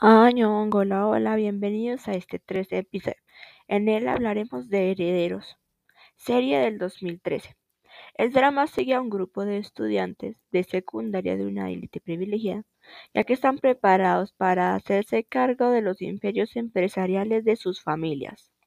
Año, hola, hola, bienvenidos a este 13 episodio. En él hablaremos de Herederos, serie del 2013. El drama sigue a un grupo de estudiantes de secundaria de una élite privilegiada, ya que están preparados para hacerse cargo de los imperios empresariales de sus familias.